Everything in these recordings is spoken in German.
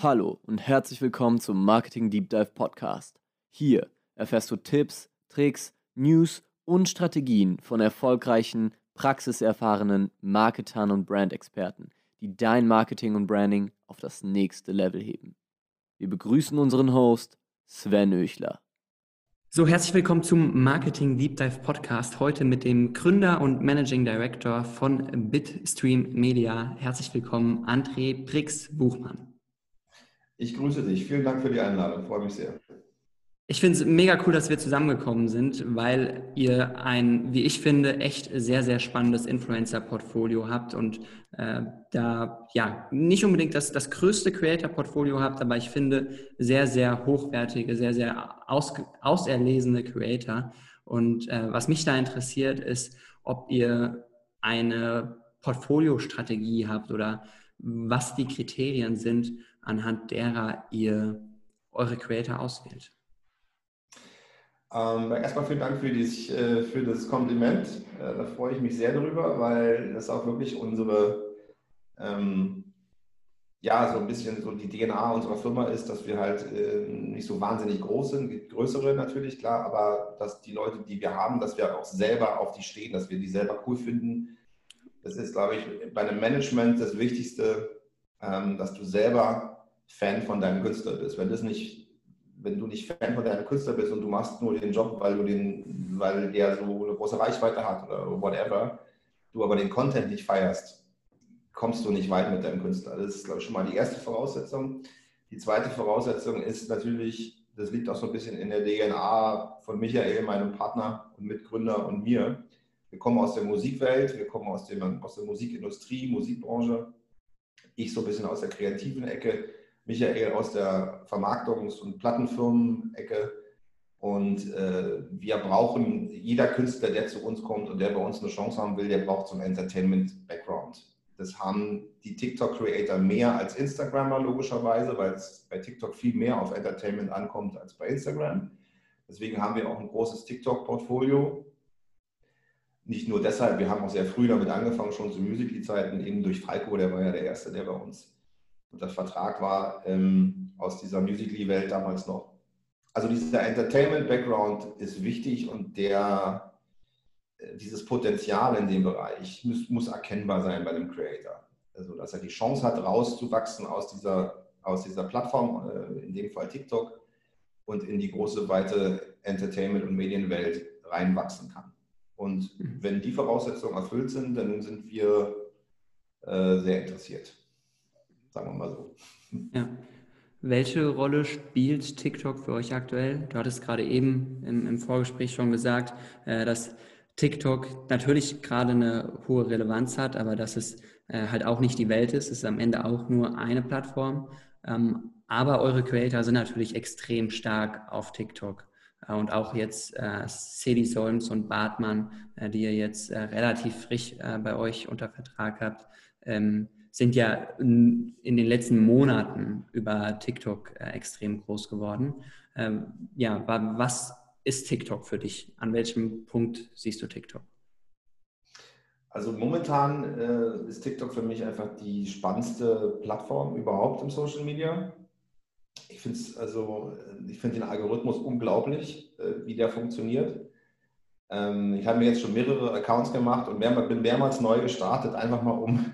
Hallo und herzlich willkommen zum Marketing Deep Dive Podcast. Hier erfährst du Tipps, Tricks, News und Strategien von erfolgreichen, praxiserfahrenen Marketern und Brandexperten, die dein Marketing und Branding auf das nächste Level heben. Wir begrüßen unseren Host Sven Öchler. So, herzlich willkommen zum Marketing Deep Dive Podcast. Heute mit dem Gründer und Managing Director von Bitstream Media. Herzlich willkommen, André Brix Buchmann. Ich grüße dich. Vielen Dank für die Einladung. Freue mich sehr. Ich finde es mega cool, dass wir zusammengekommen sind, weil ihr ein, wie ich finde, echt sehr, sehr spannendes Influencer-Portfolio habt und äh, da ja nicht unbedingt das, das größte Creator-Portfolio habt, aber ich finde sehr, sehr hochwertige, sehr, sehr aus, auserlesene Creator. Und äh, was mich da interessiert, ist, ob ihr eine Portfoliostrategie habt oder was die Kriterien sind, anhand derer ihr eure Creator auswählt? Ähm, erstmal vielen Dank für, dies, äh, für das Kompliment. Äh, da freue ich mich sehr drüber, weil das auch wirklich unsere, ähm, ja, so ein bisschen so die DNA unserer Firma ist, dass wir halt äh, nicht so wahnsinnig groß sind, gibt größere natürlich, klar, aber dass die Leute, die wir haben, dass wir auch selber auf die stehen, dass wir die selber cool finden. Das ist, glaube ich, bei einem Management das Wichtigste, ähm, dass du selber Fan von deinem Künstler bist. Wenn das nicht, wenn du nicht Fan von deinem Künstler bist und du machst nur den Job, weil du den, weil der so eine große Reichweite hat oder whatever, du aber den Content nicht feierst, kommst du nicht weit mit deinem Künstler. Das ist, glaube ich, schon mal die erste Voraussetzung. Die zweite Voraussetzung ist natürlich, das liegt auch so ein bisschen in der DNA von Michael, meinem Partner und Mitgründer und mir. Wir kommen aus der Musikwelt, wir kommen aus, dem, aus der Musikindustrie, Musikbranche. Ich so ein bisschen aus der kreativen Ecke. Michael aus der Vermarktungs- und Plattenfirmen-Ecke. Und äh, wir brauchen, jeder Künstler, der zu uns kommt und der bei uns eine Chance haben will, der braucht so einen Entertainment-Background. Das haben die TikTok-Creator mehr als Instagrammer, logischerweise, weil es bei TikTok viel mehr auf Entertainment ankommt als bei Instagram. Deswegen haben wir auch ein großes TikTok-Portfolio. Nicht nur deshalb, wir haben auch sehr früh damit angefangen, schon zu Musical.ly-Zeiten, eben durch Falco, der war ja der Erste, der bei uns unter Vertrag war ähm, aus dieser Musical.ly-Welt damals noch. Also dieser Entertainment-Background ist wichtig und der, äh, dieses Potenzial in dem Bereich muss, muss, erkennbar sein bei dem Creator. Also dass er die Chance hat, rauszuwachsen aus dieser, aus dieser Plattform, äh, in dem Fall TikTok, und in die große, weite Entertainment- und Medienwelt reinwachsen kann. Und mhm. wenn die Voraussetzungen erfüllt sind, dann sind wir äh, sehr interessiert sagen wir mal so. Ja. Welche Rolle spielt TikTok für euch aktuell? Du hattest gerade eben im, im Vorgespräch schon gesagt, äh, dass TikTok natürlich gerade eine hohe Relevanz hat, aber dass es äh, halt auch nicht die Welt ist. Es ist am Ende auch nur eine Plattform. Ähm, aber eure Creator sind natürlich extrem stark auf TikTok. Äh, und auch jetzt äh, Cedi Solms und Bartmann, äh, die ihr jetzt äh, relativ frisch äh, bei euch unter Vertrag habt, ähm, sind ja in, den letzten Monaten über TikTok äh, extrem groß geworden. Ähm, ja, was ist TikTok für dich? An welchem Punkt siehst du TikTok? Also momentan äh, ist TikTok für mich einfach die spannendste Plattform überhaupt im Social Media. Ich finde also, ich den Algorithmus unglaublich, äh, wie der funktioniert. Ähm, ich habe mir jetzt schon mehrere Accounts gemacht und mehr, bin mehrmals neu gestartet, einfach mal um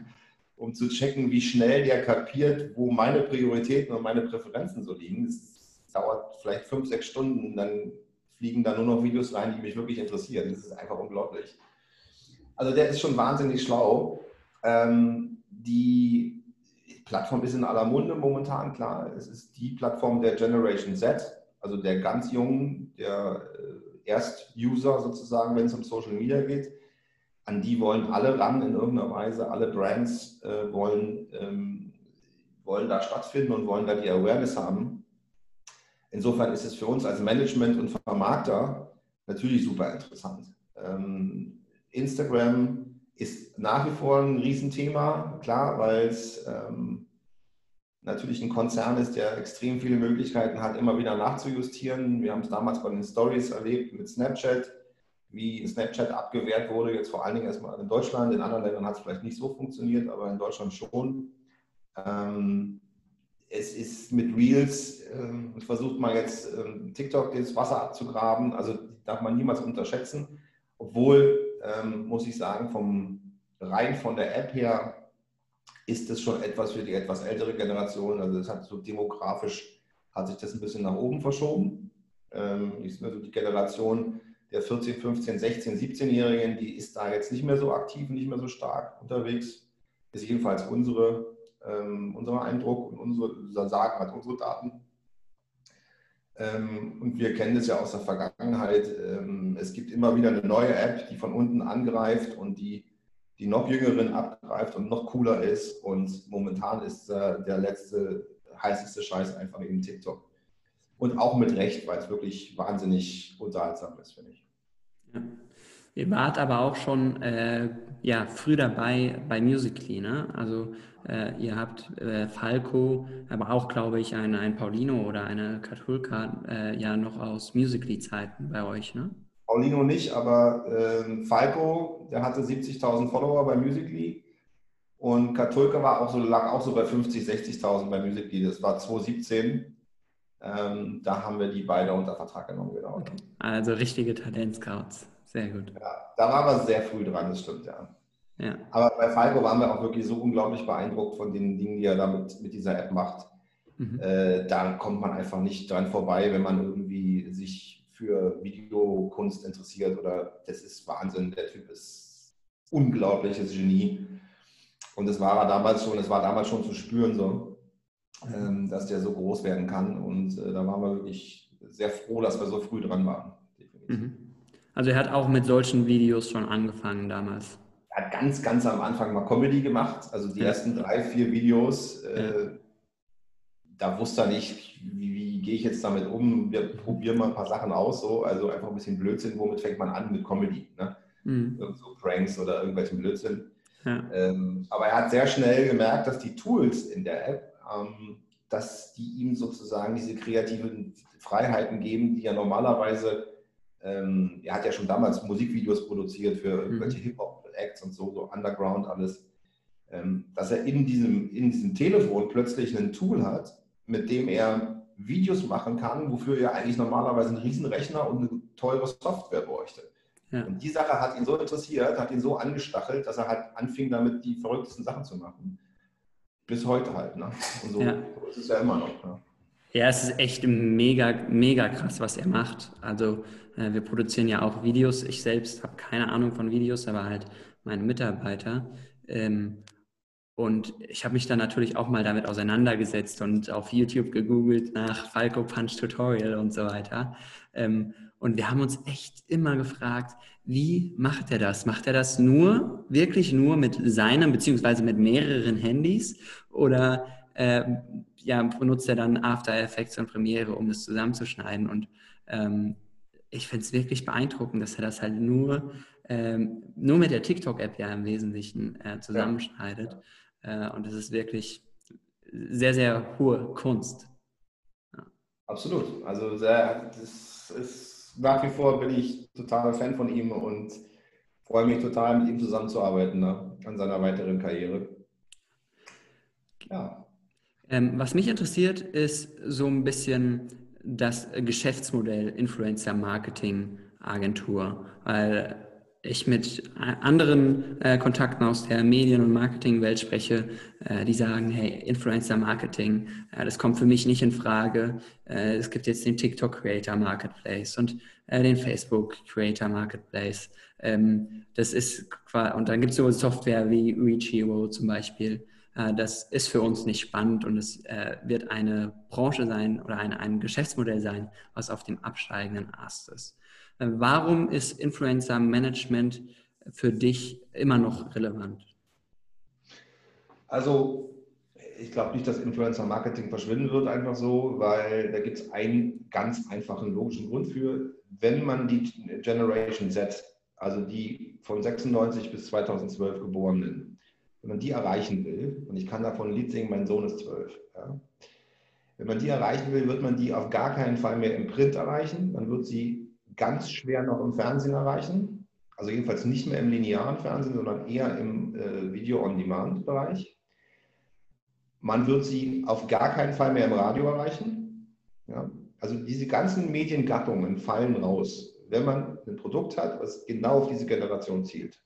um zu checken, wie schnell der kapiert, wo meine Prioritäten und meine Präferenzen so liegen. Das dauert vielleicht fünf, sechs Stunden, dann fliegen da nur noch Videos rein, die mich wirklich interessieren. Das ist einfach unglaublich. Also der ist schon wahnsinnig schlau. Ähm, die Plattform ist in aller Munde momentan, klar. Es ist die Plattform der Generation Z, also der ganz Jungen, der äh, Erst-User sozusagen, wenn es um Social Media geht an die wollen alle ran in irgendeiner Weise. Alle Brands äh, wollen, ähm, wollen da stattfinden und wollen da die Awareness haben. Insofern ist es für uns als Management und Vermarkter natürlich super interessant. Ähm, Instagram nach wie vor ein Riesenthema, klar, weil es ähm, natürlich ein Konzern ist, der extrem viele Möglichkeiten hat, immer wieder nachzujustieren. Wir haben es damals bei den Stories erlebt mit Snapchat wie Snapchat abgewehrt wurde, jetzt vor allen Dingen erstmal in Deutschland. In anderen Ländern hat es vielleicht nicht so funktioniert, aber in Deutschland schon. Ähm, es ist mit Reels, äh, versucht man jetzt äh, TikTok das Wasser abzugraben, also darf man niemals unterschätzen. Obwohl, ähm, muss ich sagen, vom rein von der App her ist es schon etwas für die etwas ältere Generation. Also es hat so demografisch hat sich das ein bisschen nach oben verschoben. Ähm, also die Generation der 14, 15, 16, 17-Jährigen, die ist da jetzt nicht mehr so aktiv, nicht mehr so stark unterwegs. Ist jedenfalls unsere, ähm, unser Eindruck und unsere Sagen hat unsere Daten. Ähm, und wir kennen das ja aus der Vergangenheit. Ähm, es gibt immer wieder eine neue App, die von unten angreift und die die noch jüngeren abgreift und noch cooler ist. Und momentan ist äh, der letzte heißeste Scheiß einfach eben TikTok. Und auch mit Recht, weil es wirklich wahnsinnig unterhaltsam ist, finde ich. Ja. Ihr wart aber auch schon äh, ja, früh dabei bei Musically, ne? Also äh, ihr habt äh, Falco, aber auch, glaube ich, ein, ein Paulino oder eine Katulka äh, ja noch aus Musically-Zeiten bei euch, ne? Paulino nicht, aber äh, Falco, der hatte 70.000 Follower bei Musically und Katulka war auch so, lag auch so bei 50.000, 60.000 bei Musically. Das war 2017. Ähm, da haben wir die beide unter Vertrag genommen, genau. Okay. Also richtige Talentscouts. Sehr gut. Ja, da waren wir sehr früh dran, das stimmt, ja. ja. Aber bei Falco waren wir auch wirklich so unglaublich beeindruckt von den Dingen, die er damit mit dieser App macht. Mhm. Äh, da kommt man einfach nicht dran vorbei, wenn man irgendwie sich für Videokunst interessiert oder das ist Wahnsinn, der Typ ist unglaubliches Genie. Und das war er damals schon, es war damals schon zu spüren so, ähm, dass der so groß werden kann. Und äh, da waren wir wirklich sehr froh, dass wir so früh dran waren. Mhm. Also er hat auch mit solchen Videos schon angefangen damals. Er hat ganz, ganz am Anfang mal Comedy gemacht. Also die ja. ersten drei, vier Videos, äh, ja. Da wusste er nicht, wie, gehe ich jetzt damit um? Wir probieren mal ein paar Sachen aus, so. also einfach ein bisschen Blödsinn. Womit fängt man an mit Comedy? Ne? Mhm. So Pranks oder irgendwelchen Blödsinn. Ja. Ähm, aber er hat sehr schnell gemerkt, dass die Tools in der App, ähm, dass die ihm sozusagen diese kreativen Freiheiten geben, die er normalerweise, ähm, er hat ja schon damals Musikvideos produziert für irgendwelche mhm. Hip-Hop-Acts und so, so Underground alles, ähm, dass er in diesem, in diesem Telefon plötzlich ein Tool hat, mit dem er Videos machen kann, wofür er eigentlich normalerweise einen Riesenrechner und eine teure Software bräuchte. Ja. Und die Sache hat ihn so interessiert, hat ihn so angestachelt, dass er halt anfing, damit die verrücktesten Sachen zu machen. Bis heute halt. Ne? Und so, ja. ist es ja immer noch. Ne? Ja, es ist echt mega, mega krass, was er macht. Also äh, wir produzieren ja auch Videos. Ich selbst habe keine Ahnung von Videos, aber halt meine Mitarbeiter. Ähm, und ich habe mich dann natürlich auch mal damit auseinandergesetzt und auf YouTube gegoogelt nach Falco Punch Tutorial und so weiter. Ähm, und wir haben uns echt immer gefragt, wie macht er das? Macht er das nur, wirklich nur mit seinem, beziehungsweise mit mehreren Handys? Oder äh, ja, benutzt er dann After Effects und Premiere, um das zusammenzuschneiden? Und ähm, ich finde es wirklich beeindruckend, dass er das halt nur, ähm, nur mit der TikTok-App ja im Wesentlichen äh, zusammenschneidet. Ja. Äh, und das ist wirklich sehr, sehr hohe Kunst. Ja. Absolut. Also sehr, das ist nach wie vor bin ich totaler Fan von ihm und freue mich total, mit ihm zusammenzuarbeiten ne, an seiner weiteren Karriere. Ja. Ähm, was mich interessiert, ist so ein bisschen das Geschäftsmodell Influencer Marketing Agentur, weil ich mit anderen äh, Kontakten aus der Medien- und Marketingwelt spreche, äh, die sagen, hey, Influencer-Marketing, äh, das kommt für mich nicht in Frage. Äh, es gibt jetzt den TikTok Creator Marketplace und äh, den Facebook Creator Marketplace. Ähm, das ist und dann gibt es so Software wie Reachio zum Beispiel. Äh, das ist für uns nicht spannend und es wird eine Branche sein oder ein, ein Geschäftsmodell sein, was auf dem absteigenden Ast ist. Äh, warum ist Influencer Management für dich immer noch relevant? Also ich glaube nicht, dass Influencer Marketing verschwinden wird, einfach so, weil da gibt es einen ganz einfachen logischen Grund für. Wenn man die Generation Z, also die von 96 bis 2012 Geborenen, wenn man die erreichen will, und ich kann davon ein Lied singen, mein Sohn ist zwölf, ja, wenn man die erreichen will, wird man die auf gar keinen Fall mehr im Print erreichen. Man wird sie ganz schwer noch im Fernsehen erreichen. Also jedenfalls nicht mehr im linearen Fernsehen, sondern eher im äh, Video-on-Demand-Bereich. Man wird sie auf gar keinen Fall mehr im Radio erreichen. Ja? Also diese ganzen Mediengattungen fallen raus, wenn man ein Produkt hat, was genau auf diese Generation zielt.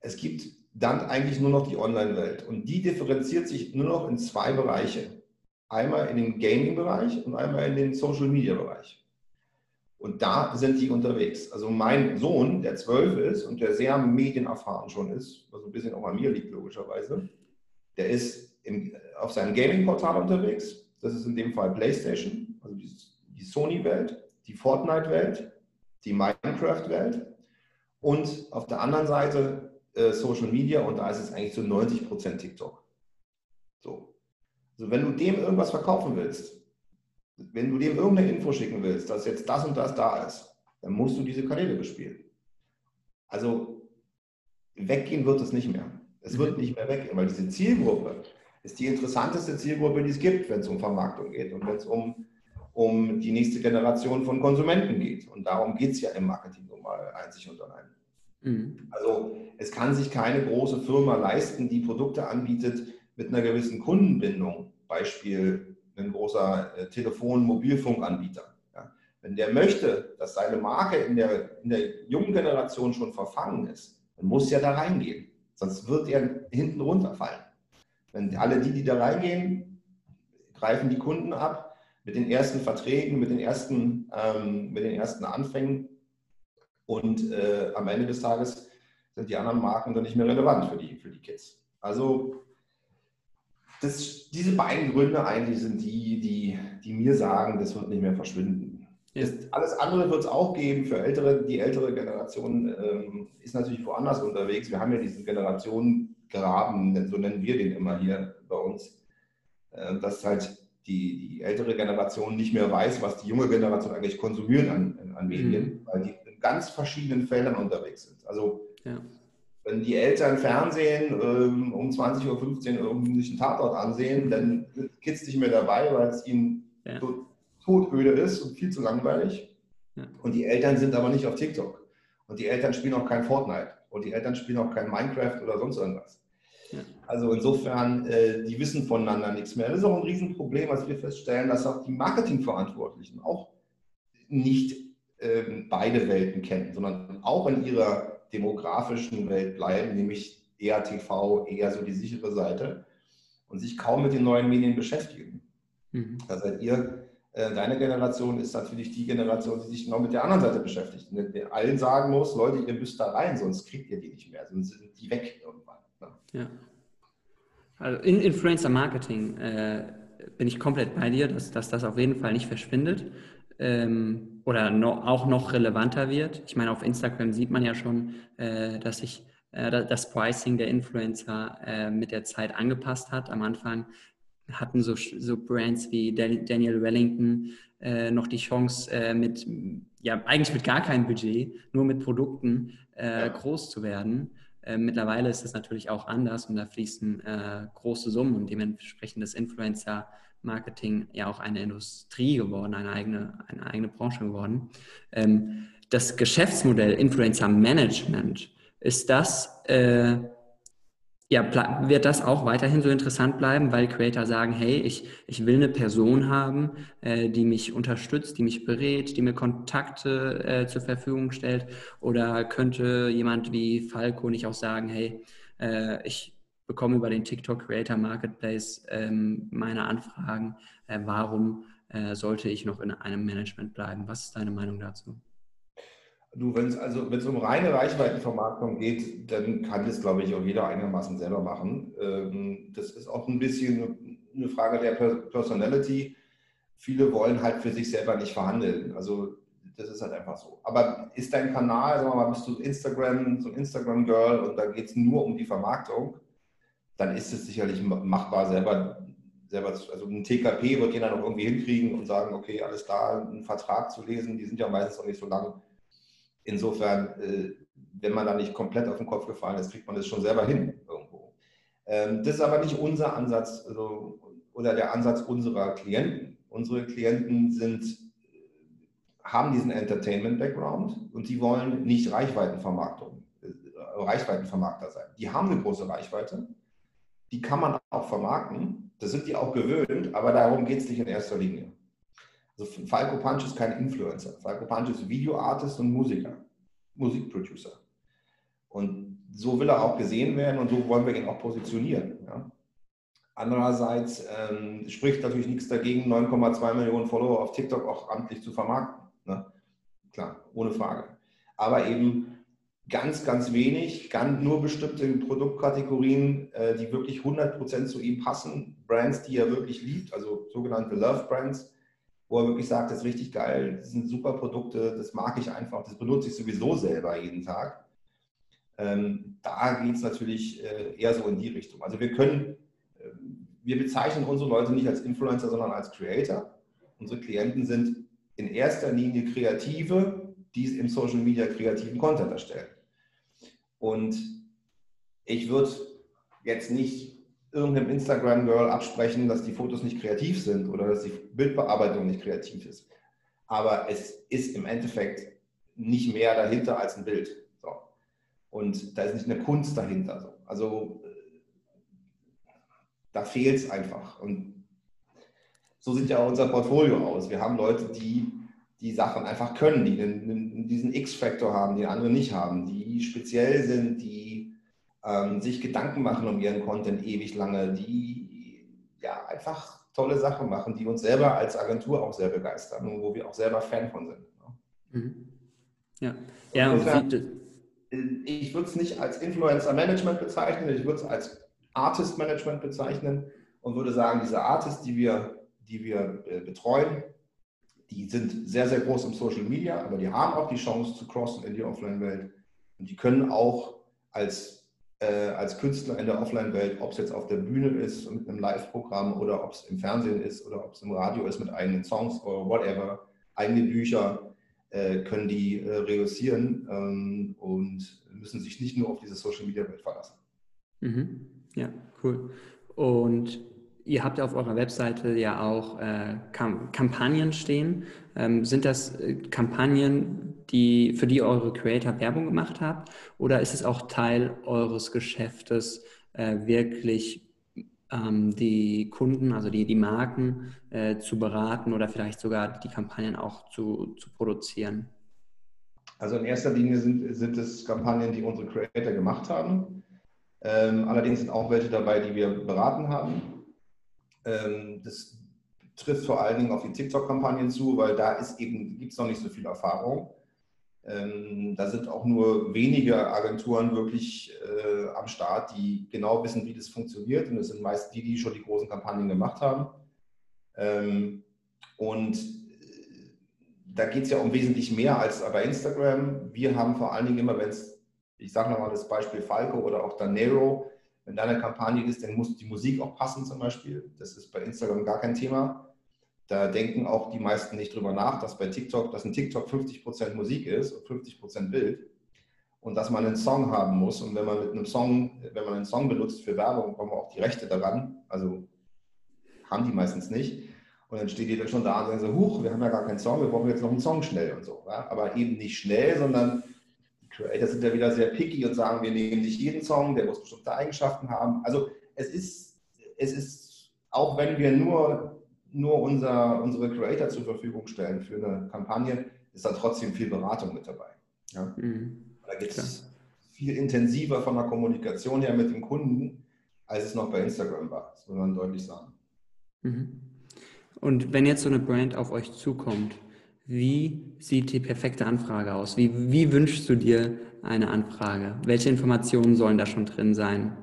Es gibt dann eigentlich nur noch die Online-Welt und die differenziert sich nur noch in zwei Bereiche. Einmal in den Gaming-Bereich und einmal in den Social-Media-Bereich. Und da sind die unterwegs. Also mein Sohn, der zwölf ist und der sehr medienerfahren schon ist, was ein bisschen auch an mir liegt, logischerweise, der ist im, auf seinem Gaming-Portal unterwegs. Das ist in dem Fall PlayStation, also die, die Sony-Welt, die Fortnite-Welt, die Minecraft-Welt. Und auf der anderen Seite äh, Social Media und da ist es eigentlich zu so 90% TikTok. So. Also wenn du dem irgendwas verkaufen willst, wenn du dem irgendeine Info schicken willst, dass jetzt das und das da ist, dann musst du diese Kanäle bespielen. Also weggehen wird es nicht mehr. Es wird mhm. nicht mehr weggehen, weil diese Zielgruppe ist die interessanteste Zielgruppe, die es gibt, wenn es um Vermarktung geht und wenn es um, um die nächste Generation von Konsumenten geht. Und darum geht es ja im Marketing nun mal einzig und allein. Mhm. Also es kann sich keine große Firma leisten, die Produkte anbietet mit einer gewissen Kundenbindung. Beispiel ein großer äh, Telefon-Mobilfunkanbieter. Ja. Wenn der möchte, dass seine Marke in der, in der jungen Generation schon verfangen ist, dann muss er da reingehen. Sonst wird er hinten runterfallen. Wenn alle die, die da reingehen, greifen die Kunden ab mit den ersten Verträgen, mit den ersten, ähm, mit den ersten Anfängen. Und äh, am Ende des Tages sind die anderen Marken dann nicht mehr relevant für die, für die Kids. Also das, diese beiden Gründe eigentlich sind die, die, die mir sagen, das wird nicht mehr verschwinden. Ja. alles andere wird es auch geben für ältere, die ältere Generation ähm, ist natürlich woanders unterwegs. Wir haben ja diesen Generationengraben, so nennen wir den immer hier bei uns, äh, dass halt die, die ältere Generation nicht mehr weiß, was die junge Generation eigentlich konsumieren an, an Medien, mhm. weil die in ganz verschiedenen Feldern unterwegs sind. Also ja wenn die Eltern Fernsehen ähm, um 20.15 Uhr irgendwie sich einen Tatort ansehen, dann sind Kids nicht mehr dabei, weil es ihnen ja. so todöde ist und viel zu langweilig. Ja. Und die Eltern sind aber nicht auf TikTok. Und die Eltern spielen auch kein Fortnite. Und die Eltern spielen auch kein Minecraft oder sonst irgendwas. Ja. Also insofern, äh, die wissen voneinander nichts mehr. Das ist auch ein Riesenproblem, was wir feststellen, dass auch die Marketingverantwortlichen auch nicht äh, beide Welten kennen, sondern auch in ihrer demografischen Welt bleiben, nämlich eher TV, eher so die sichere Seite und sich kaum mit den neuen Medien beschäftigen. Mhm. Da seid ihr, äh, deine Generation ist natürlich die Generation, die sich genau mit der anderen Seite beschäftigt. Und allen sagen muss, Leute, ihr müsst da rein, sonst kriegt ihr die nicht mehr, sonst sind die weg irgendwann. Ne? Ja. Also in Influencer Marketing äh, bin ich komplett bei dir, dass, dass das auf jeden Fall nicht verschwindet ähm, oder no, auch noch relevanter wird. Ich meine, auf Instagram sieht man ja schon, äh, dass sich äh, das Pricing der Influencer äh, mit der Zeit angepasst hat. Am Anfang hatten so, so Brands wie Daniel Wellington äh, noch die Chance, äh, mit, ja, eigentlich mit gar keinem Budget, nur mit Produkten äh, groß zu werden. mittlerweile ist es natürlich auch anders und da fließen große Summen und dementsprechend das Influencer Marketing ja auch eine Industrie geworden, eine eigene, eine eigene Branche geworden. Ähm, das Geschäftsmodell Influencer Management, ist das, äh, ja, wird das auch weiterhin so interessant bleiben, weil Creator sagen, hey, ich, ich will eine Person haben, äh, die mich unterstützt, die mich berät, die mir Kontakte äh, zur Verfügung stellt? Oder könnte jemand wie Falco nicht auch sagen, hey, äh, ich bekomme über den TikTok Creator Marketplace ähm, meine Anfragen. Äh, warum äh, sollte ich noch in einem Management bleiben? Was ist deine Meinung dazu? Du, wenn es also wenn es um reine Reichweitenvermarktung geht, dann kann das, glaube ich, auch jeder einigermaßen selber machen. Ähm, das ist auch ein bisschen eine Frage der Personality. Viele wollen halt für sich selber nicht verhandeln. Also das ist halt einfach so. Aber ist dein Kanal, sagen wir mal, bist du Instagram, so ein Instagram-Girl und da geht es nur um die Vermarktung, dann ist es sicherlich machbar, selber, selber also ein TKP wird jeder noch irgendwie hinkriegen und sagen, okay, alles klar, einen Vertrag zu lesen, die sind ja meistens auch nicht so lang. Insofern, äh, wenn man da nicht komplett auf den Kopf gefallen ist, kriegt man das schon selber hin irgendwo. Ähm, das ist aber nicht unser Ansatz also, oder der Ansatz unserer Klienten. Unsere Klienten sind, haben diesen Entertainment-Background und die wollen nicht Reichweitenvermarktung, äh, Reichweitenvermarkter sein. Die haben eine große Reichweite, die kann man auch vermarkten. Das sind die auch gewöhnt, aber darum geht es nicht in erster Linie. Also Falco Punch ist kein Influencer. Falco Punch ist Videoartist und Musiker, Musikproducer. Und so will er auch gesehen werden und so wollen wir ihn auch positionieren. Ja. Andererseits ähm, spricht natürlich nichts dagegen, 9,2 Millionen Follower auf TikTok auch amtlich zu vermarkten. Ne? Klar, ohne Frage. Aber eben ganz, ganz wenig, ganz, nur bestimmte Produktkategorien, äh, die wirklich 100% zu ihm passen, Brands, die er wirklich liebt, also sogenannte Love Brands, wo er wirklich sagt, das ist richtig geil, das sind super Produkte, das mag ich einfach, das benutze ich sowieso selber jeden Tag. Ähm, da geht es natürlich äh, eher so in die Richtung. Also wir können, äh, wir bezeichnen unsere Leute nicht als Influencer, sondern als Creator. Unsere Klienten sind in erster Linie Kreative, die im Social Media kreativen Content erstellen. Und ich würde jetzt nicht irgendeinem Instagram-Girl absprechen, dass die Fotos nicht kreativ sind oder dass die Bildbearbeitung nicht kreativ ist. Aber es ist im Endeffekt nicht mehr dahinter als ein Bild. So. Und da ist nicht eine Kunst dahinter. So. Also da fehlt es einfach. Und so sieht ja auch unser Portfolio aus. Wir haben Leute, die die Sachen einfach können, die diesen X-Faktor haben, die andere nicht haben, die speziell sind, die ähm, sich Gedanken machen um ihren Content ewig lange, die ja einfach tolle Sachen machen, die uns selber als Agentur auch sehr begeistern und wo wir auch selber Fan von sind. Ne? Mhm. Ja, ja und ich würde es nicht als Influencer-Management bezeichnen, ich würde es als Artist-Management bezeichnen und würde sagen, diese Artists, die wir, die wir äh, betreuen, die sind sehr, sehr groß im Social Media, aber die haben auch die Chance zu crossen in die Offline-Welt. Und die können auch als, äh, als Künstler in der Offline-Welt, ob es jetzt auf der Bühne ist mit einem Live-Programm oder ob es im Fernsehen ist oder ob es im Radio ist mit eigenen Songs oder whatever, eigene Bücher, äh, können die äh, reüssieren ähm, und müssen sich nicht nur auf diese Social-Media-Welt verlassen. Mhm. Ja, cool. Und Ihr habt auf eurer Webseite ja auch äh, Kam Kampagnen stehen. Ähm, sind das äh, Kampagnen, die, für die eure Creator Werbung gemacht habt? Oder ist es auch Teil eures Geschäftes, äh, wirklich ähm, die Kunden, also die, die Marken äh, zu beraten oder vielleicht sogar die Kampagnen auch zu, zu produzieren? Also in erster Linie sind, sind es Kampagnen, die unsere Creator gemacht haben. Ähm, allerdings sind auch welche dabei, die wir beraten haben. Ähm, das trifft vor allen Dingen auf die TikTok-Kampagnen zu, weil da gibt es noch nicht so viel Erfahrung. Ähm, da sind auch nur wenige Agenturen wirklich äh, am Start, die genau wissen, wie das funktioniert. Und das sind meist die, die schon die großen Kampagnen gemacht haben. Ähm, und äh, da geht es ja um wesentlich mehr als bei Instagram. Wir haben vor allen Dingen immer, wenn es, ich sage nochmal das Beispiel Falco oder auch Danero, wenn da eine Kampagne ist, dann muss die Musik auch passen zum Beispiel. Das ist bei Instagram gar kein Thema. Da denken auch die meisten nicht drüber nach, dass bei TikTok, dass ein TikTok 50% Musik ist und 50% Bild und dass man einen Song haben muss. Und wenn man mit einem Song, wenn man einen Song benutzt für Werbung, kommen auch die Rechte daran. Also haben die meistens nicht. Und dann steht die dann schon da und sagen so, huch, wir haben ja gar keinen Song, wir brauchen jetzt noch einen Song schnell und so. Ja? Aber eben nicht schnell, sondern Creator sind ja wieder sehr picky und sagen, wir nehmen nicht jeden Song, der muss bestimmte Eigenschaften haben. Also es ist, es ist auch wenn wir nur, nur unser, unsere Creator zur Verfügung stellen für eine Kampagne, ist da trotzdem viel Beratung mit dabei. Ja? Mhm. Da geht es viel intensiver von der Kommunikation her mit dem Kunden, als es noch bei Instagram war. Das muss man deutlich sagen. Mhm. Und wenn jetzt so eine Brand auf euch zukommt, wie sieht die perfekte Anfrage aus? Wie, wie wünschst du dir eine Anfrage? Welche Informationen sollen da schon drin sein?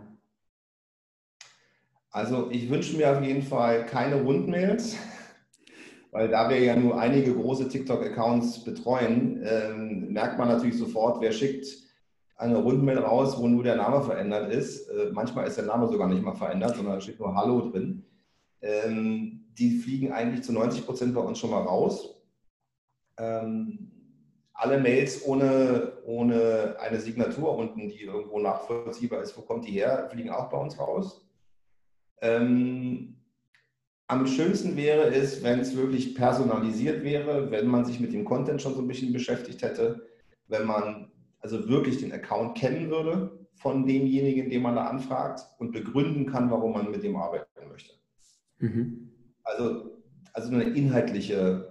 Also ich wünsche mir auf jeden Fall keine Rundmails, weil da wir ja nur einige große TikTok-Accounts betreuen, ähm, merkt man natürlich sofort, wer schickt eine Rundmail raus, wo nur der Name verändert ist. Äh, manchmal ist der Name sogar nicht mal verändert, sondern da steht nur Hallo drin. Ähm, die fliegen eigentlich zu 90 Prozent bei uns schon mal raus ähm, alle Mails ohne, ohne eine Signatur unten, die irgendwo nachvollziehbar ist, wo kommt die her, fliegen auch bei uns raus. Ähm, am schönsten wäre es, wenn es wirklich personalisiert wäre, wenn man sich mit dem Content schon so ein bisschen beschäftigt hätte, wenn man also wirklich den Account kennen würde, von demjenigen, den man da anfragt und begründen kann, warum man mit dem arbeiten möchte. Mhm. Also, also eine inhaltliche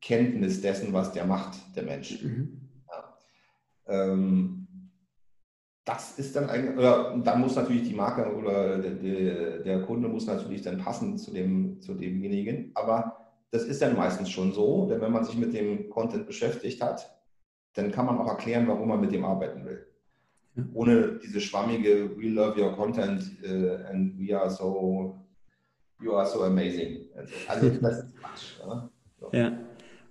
Kenntnis dessen, was der macht, der Mensch. Mhm. Ja. Ähm, das ist dann eigentlich, oder dann muss natürlich die Marke oder der, der, Kunde muss natürlich dann passen zu, dem, zu demjenigen. Aber das ist dann meistens schon so, denn wenn man sich mit dem Content beschäftigt hat, dann kann man auch erklären, warum man mit dem arbeiten will. Ohne diese schwammige We love your content uh, and we are so you are so amazing. Also das ist Quatsch. Ja. ja.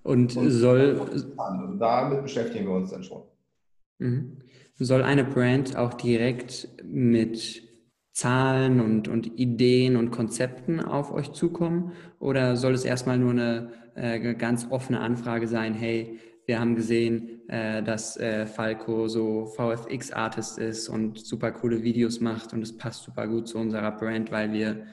Und, Und soll. Also damit beschäftigen wir uns dann schon. Mhm. Soll eine Brand auch direkt mit Zahlen und, und Ideen und Konzepten auf euch zukommen? Oder soll es erstmal nur eine äh, ganz offene Anfrage sein, hey, wir haben gesehen, äh, dass äh, Falco so VFX-Artist ist und super coole Videos macht und es passt super gut zu unserer Brand, weil wir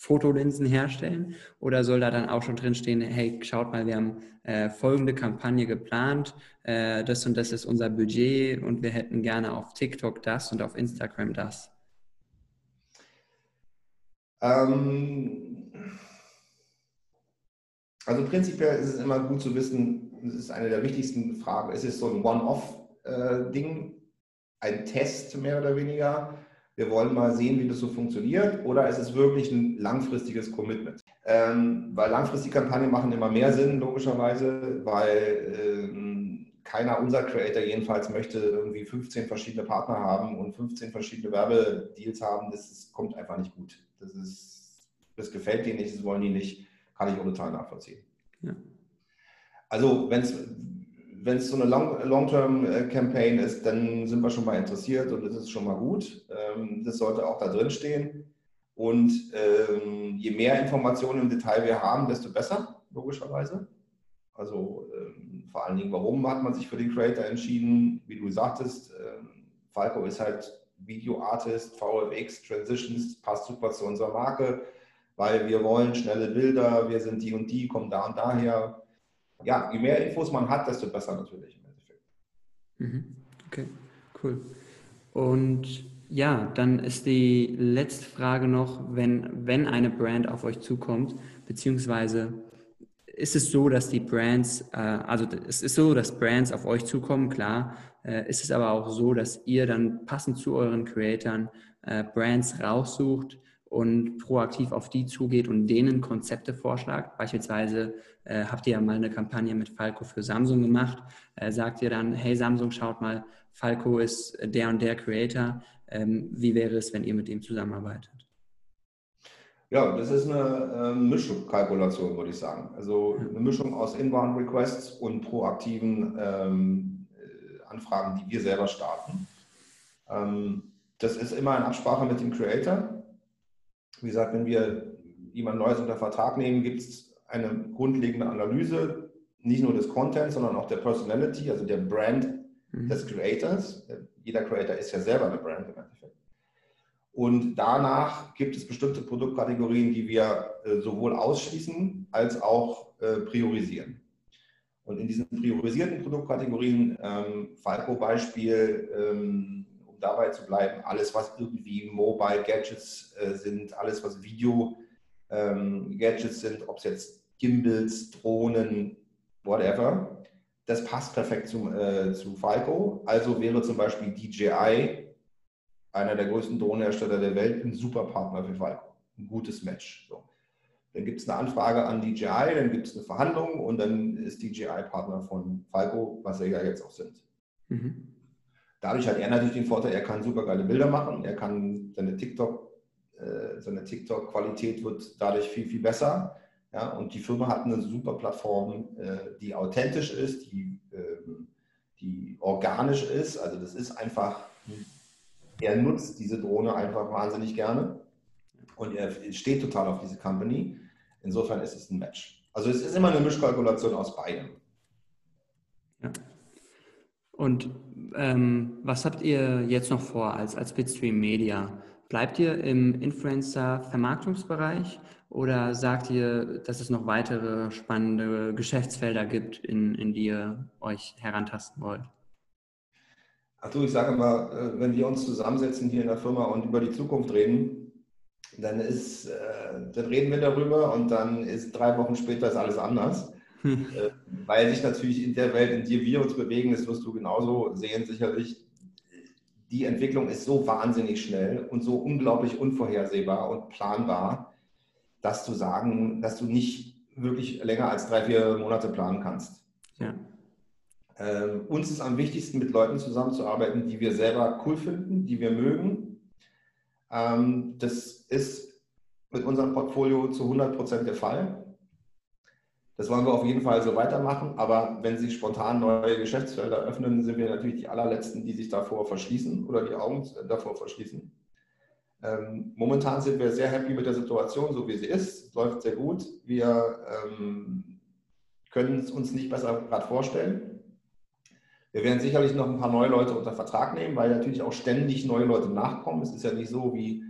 Fotolinsen herstellen? Oder soll da dann auch schon drinstehen, hey, schaut mal, wir haben äh, folgende Kampagne geplant, äh, das und das ist unser Budget und wir hätten gerne auf TikTok das und auf Instagram das? Ähm, also prinzipiell ist es immer gut zu wissen, das ist eine der wichtigsten Fragen, es ist so ein One-Off-Ding, äh, ein Test mehr oder weniger wir wollen mal sehen, wie das so funktioniert, oder ist es wirklich ein langfristiges Commitment? Ähm, weil langfristige Kampagnen machen immer mehr Sinn, logischerweise, weil ähm, keiner unserer Creator jedenfalls möchte irgendwie 15 verschiedene Partner haben und 15 verschiedene Werbedeals haben. Das ist, kommt einfach nicht gut. Das, ist, das gefällt denen nicht, das wollen die nicht. Kann ich auch total nachvollziehen. Ja. Also, wenn es wenn es so eine Long-Term-Campaign ist, dann sind wir schon mal interessiert und das ist schon mal gut. Ähm, das sollte auch da drin stehen. Und ähm, je mehr Informationen im Detail wir haben, desto besser, logischerweise. Also ähm, vor allen Dingen, warum hat man sich für den Creator entschieden? Wie du sagtest, Falco ist halt Video-Artist, VFX, Transitions, passt super zu unserer Marke, weil wir wollen schnelle Bilder, wir sind die und die, kommen da und daher ja, je mehr Infos man hat, desto besser natürlich im Endeffekt. Mhm. Okay, cool. Und ja, dann ist die letzte Frage noch, wenn, wenn eine Brand auf euch zukommt, beziehungsweise ist es so, dass die Brands, äh, also es ist so, dass Brands auf euch zukommen, klar, äh, ist es aber auch so, dass ihr dann passend zu euren Creatoren äh, Brands raussucht, und proaktiv auf die zugeht und denen Konzepte vorschlagt. Beispielsweise äh, habt ihr ja mal eine Kampagne mit Falco für Samsung gemacht. Äh, sagt ihr dann, hey Samsung, schaut mal, Falco ist der und der Creator. Ähm, wie wäre es, wenn ihr mit ihm zusammenarbeitet? Ja, das ist eine äh, Mischkalkulation, würde ich sagen. Also eine Mischung aus Inbound Requests und proaktiven ähm, äh, Anfragen, die wir selber starten. Ähm, das ist immer in Absprache mit dem Creator. Wie gesagt, wenn wir jemand Neues unter Vertrag nehmen, gibt es eine grundlegende Analyse, nicht nur des Contents, sondern auch der Personality, also der Brand mhm. des Creators. Jeder Creator ist ja selber eine Brand im Endeffekt. Und danach gibt es bestimmte Produktkategorien, die wir äh, sowohl ausschließen als auch äh, priorisieren. Und in diesen priorisierten Produktkategorien, ähm, Falco-Beispiel, ähm, dabei zu bleiben, alles, was irgendwie Mobile Gadgets äh, sind, alles, was Video ähm, Gadgets sind, ob es jetzt Gimbals, Drohnen, whatever, das passt perfekt zum, äh, zu Falco. Also wäre zum Beispiel DJI, einer der größten Drohnenhersteller der Welt, ein super Partner für Falco. Ein gutes Match. So. Dann gibt es eine Anfrage an DJI, dann gibt es eine Verhandlung und dann ist DJI Partner von Falco, was sie ja jetzt auch sind. Mhm. Dadurch hat er natürlich den Vorteil, er kann super geile Bilder machen, er kann seine TikTok, äh, seine TikTok-Qualität wird dadurch viel, viel besser. Ja, und die Firma hat eine super Plattform, äh, die authentisch ist, die, ähm, die organisch ist. Also das ist einfach, er nutzt diese Drohne einfach wahnsinnig gerne und er steht total auf diese Company. Insofern ist es ein Match. Also es ist immer eine Mischkalkulation aus beidem. Ja. Und ähm, was habt ihr jetzt noch vor als, als Bitstream Media? Bleibt ihr im Influencer-Vermarktungsbereich oder sagt ihr, dass es noch weitere spannende Geschäftsfelder gibt, in, in die ihr euch herantasten wollt? Du, ich sage immer, äh, wenn wir uns zusammensetzen hier in der Firma und über die Zukunft reden, dann ist, äh, dann reden wir darüber und dann ist drei Wochen später ist alles anders. Hm. Weil sich natürlich in der Welt, in der wir uns bewegen, das wirst du genauso sehen, sicherlich, die Entwicklung ist so wahnsinnig schnell und so unglaublich unvorhersehbar und planbar, dass du sagen, dass du nicht wirklich länger als drei, vier Monate planen kannst. Ja. Ähm, uns ist am wichtigsten, mit Leuten zusammenzuarbeiten, die wir selber cool finden, die wir mögen. Ähm, das ist mit unserem Portfolio zu 100 Prozent der Fall. Das wollen wir auf jeden Fall so weitermachen. Aber wenn sich spontan neue Geschäftsfelder öffnen, sind wir natürlich die allerletzten, die sich davor verschließen oder die Augen davor verschließen. Ähm, momentan sind wir sehr happy mit der Situation, so wie sie ist. Es läuft sehr gut. Wir ähm, können es uns nicht besser gerade vorstellen. Wir werden sicherlich noch ein paar neue Leute unter Vertrag nehmen, weil natürlich auch ständig neue Leute nachkommen. Es ist ja nicht so wie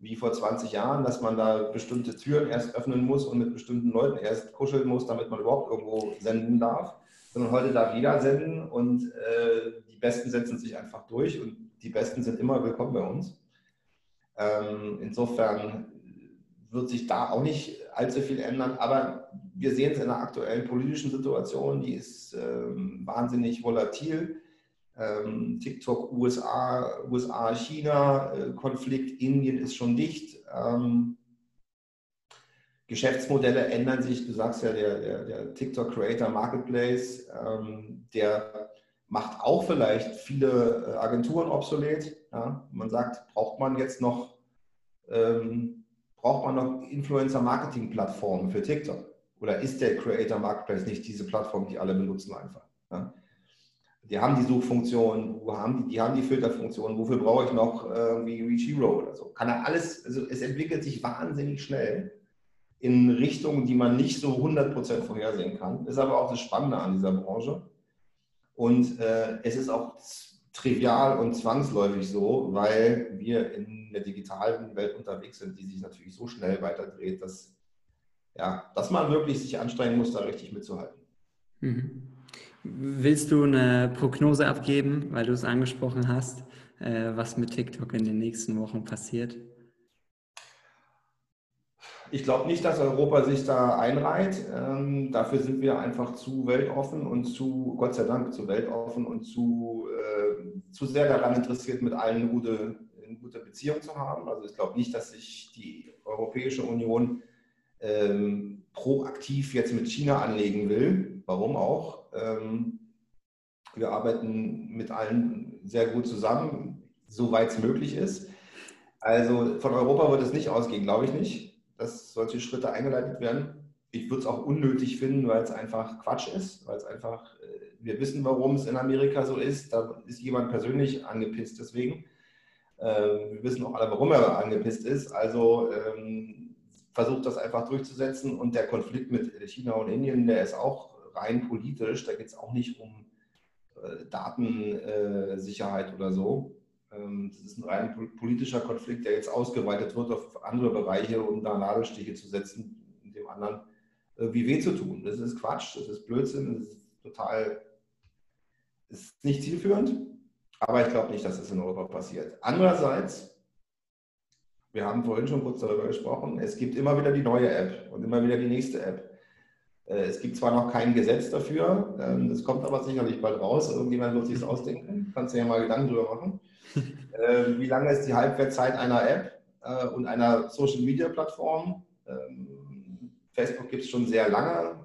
wie vor 20 Jahren, dass man da bestimmte Türen erst öffnen muss und mit bestimmten Leuten erst kuscheln muss, damit man überhaupt irgendwo senden darf. Sondern heute darf jeder senden und äh, die Besten setzen sich einfach durch und die Besten sind immer willkommen bei uns. Ähm, insofern wird sich da auch nicht allzu viel ändern, aber wir sehen es in der aktuellen politischen Situation, die ist ähm, wahnsinnig volatil ähm, TikTok, USA, USA, China, äh, Konflikt, Indien ist schon dicht. Ähm, Geschäftsmodelle ändern sich. Du sagst ja, der, der, der TikTok Creator Marketplace, ähm, der macht auch vielleicht viele äh, Agenturen obsolet. Ja? Man sagt, braucht man jetzt noch, ähm, braucht man noch Influencer-Marketing-Plattformen für TikTok? Oder ist der Creator Marketplace nicht diese Plattform, die alle benutzen einfach? Ja? Die haben die Suchfunktion, wo haben die, die haben die Filterfunktion, wofür brauche ich noch irgendwie Reach Hero oder so. Kann er alles, also es entwickelt sich wahnsinnig schnell in Richtungen, die man nicht so 100% vorhersehen kann. Ist aber auch das Spannende an dieser Branche. Und äh, es ist auch trivial und zwangsläufig so, weil wir in der digitalen Welt unterwegs sind, die sich natürlich so schnell weiterdreht, dass, ja, dass man wirklich sich anstrengen muss, da richtig mitzuhalten. Mhm. Willst du eine Prognose abgeben, weil du es angesprochen hast, äh, was mit TikTok in den nächsten Wochen passiert? Ich glaube nicht, dass Europa sich da einreiht. Ähm, dafür sind wir einfach zu weltoffen und zu, Gott sei Dank, zu weltoffen und zu, äh, zu sehr daran interessiert, mit allen eine gute, eine gute Beziehung zu haben. Also ich glaube nicht, dass sich die Europäische Union ähm, proaktiv jetzt mit China anlegen will. Warum auch? Ähm, wir arbeiten mit allen sehr gut zusammen, soweit es möglich ist. Also von Europa wird es nicht ausgehen, glaube ich nicht, dass solche Schritte eingeleitet werden. Ich würde es auch unnötig finden, weil es einfach Quatsch ist, weil es einfach, äh, wir wissen, warum es in Amerika so ist. Da ist jemand persönlich angepisst deswegen. Ähm, wir wissen auch alle, warum er angepisst ist. Also ähm, versucht das einfach durchzusetzen. Und der Konflikt mit China und Indien, der ist auch rein politisch. Da geht es auch nicht um äh, Datensicherheit oder so. Ähm, das ist ein rein politischer Konflikt, der jetzt ausgeweitet wird auf andere Bereiche, um da Nadelstiche zu setzen, dem anderen irgendwie weh zu tun. Das ist Quatsch, das ist Blödsinn, das ist total, ist nicht zielführend, aber ich glaube nicht, dass das in Europa passiert. Andererseits, wir haben vorhin schon kurz darüber gesprochen, es gibt immer wieder die neue App und immer wieder die nächste App. Äh, es gibt zwar noch kein Gesetz dafür, ähm, das kommt aber sicherlich bald raus. Irgendjemand wird sich es ausdenken. Kannst du ja mal Gedanken drüber machen. Ähm, wie lange ist die Halbwertzeit einer App äh, und einer Social Media Plattform? Ähm, Facebook gibt es schon sehr lange.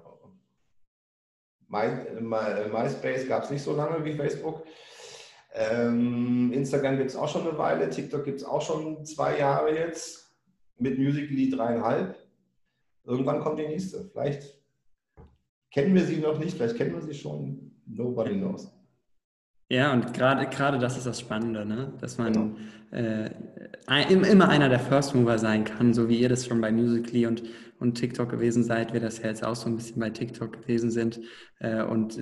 MySpace gab es nicht so lange wie Facebook. Instagram gibt es auch schon eine Weile. TikTok gibt es auch schon zwei Jahre jetzt. Mit Musical.ly dreieinhalb. Irgendwann kommt die nächste. Vielleicht kennen wir sie noch nicht, vielleicht kennen wir sie schon. Nobody knows. Ja, und gerade gerade das ist das Spannende, ne? dass man genau. äh, immer einer der First Mover sein kann, so wie ihr das schon bei Musically und, und TikTok gewesen seid, wir das ja jetzt auch so ein bisschen bei TikTok gewesen sind. Äh, und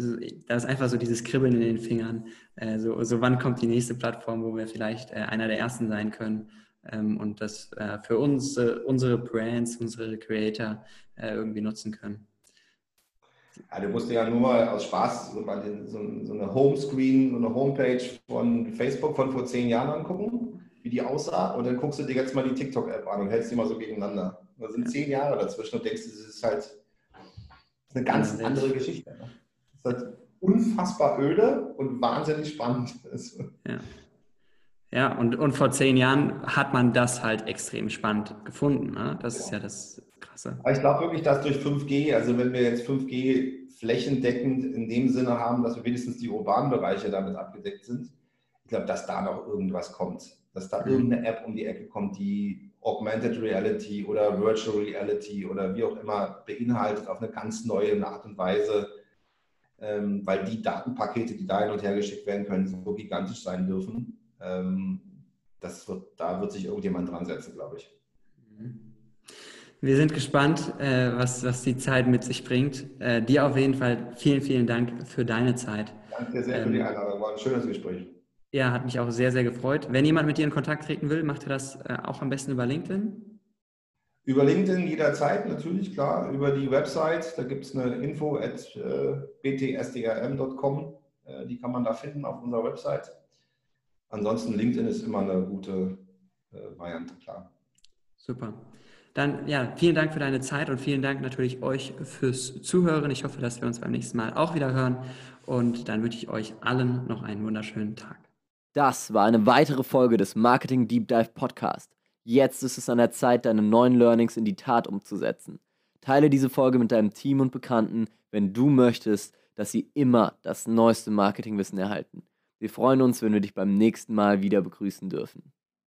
da ist einfach so dieses Kribbeln in den Fingern. Äh, so, so wann kommt die nächste Plattform, wo wir vielleicht äh, einer der ersten sein können ähm, und das äh, für uns, äh, unsere Brands, unsere Creator irgendwie nutzen können. Ja, du musst dir ja nur mal aus Spaß so, so, eine Homescreen, so eine Homepage von Facebook von vor zehn Jahren angucken, wie die aussah. Und dann guckst du dir jetzt mal die TikTok-App an und hältst die mal so gegeneinander. Da sind zehn Jahre dazwischen und denkst, das ist halt eine ganz andere Geschichte. Ne? Das ist halt unfassbar öde und wahnsinnig spannend. Ja. Ja, und, und vor zehn Jahren hat man das halt extrem spannend gefunden. Ne? Das ja. ist ja das Krasse. Aber ich glaube wirklich, dass durch 5G, also wenn wir jetzt 5G flächendeckend in dem Sinne haben, dass wir wenigstens die urbanen Bereiche damit abgedeckt sind, ich glaube, dass da noch irgendwas kommt. Dass da mhm. irgendeine App um die Ecke kommt, die Augmented Reality oder Virtual Reality oder wie auch immer beinhaltet auf eine ganz neue Art und Weise, ähm, weil die Datenpakete, die da hin und her geschickt werden können, so gigantisch sein dürfen ähm, das wird, da wird sich irgendjemand dran setzen, glaube ich. Wir sind gespannt, äh, was, was die Zeit mit sich bringt. Äh, dir auf jeden Fall vielen, vielen Dank für deine Zeit. Danke dir sehr ähm, für die ähm, Einladung. War ein schönes Gespräch. Ja, hat mich auch sehr, sehr gefreut. Wenn jemand mit dir in Kontakt treten will, macht ihr das äh, auch am besten über LinkedIn? Über LinkedIn jederzeit natürlich, klar. Über die Website, da gibt es eine info at btsdrm.com. Äh, die kann man da finden auf unserer Website. Ansonsten LinkedIn ist immer eine gute äh, Variante, klar. Super. Dann ja, vielen Dank für deine Zeit und vielen Dank natürlich euch fürs Zuhören. Ich hoffe, dass wir uns beim nächsten Mal auch wieder hören und dann wünsche ich euch allen noch einen wunderschönen Tag. Das war eine weitere Folge des Marketing Deep Dive Podcast. Jetzt ist es an der Zeit, deine neuen Learnings in die Tat umzusetzen. Teile diese Folge mit deinem Team und Bekannten, wenn du möchtest, dass sie immer das neueste Marketingwissen erhalten. Wir freuen uns, wenn wir dich beim nächsten Mal wieder begrüßen dürfen.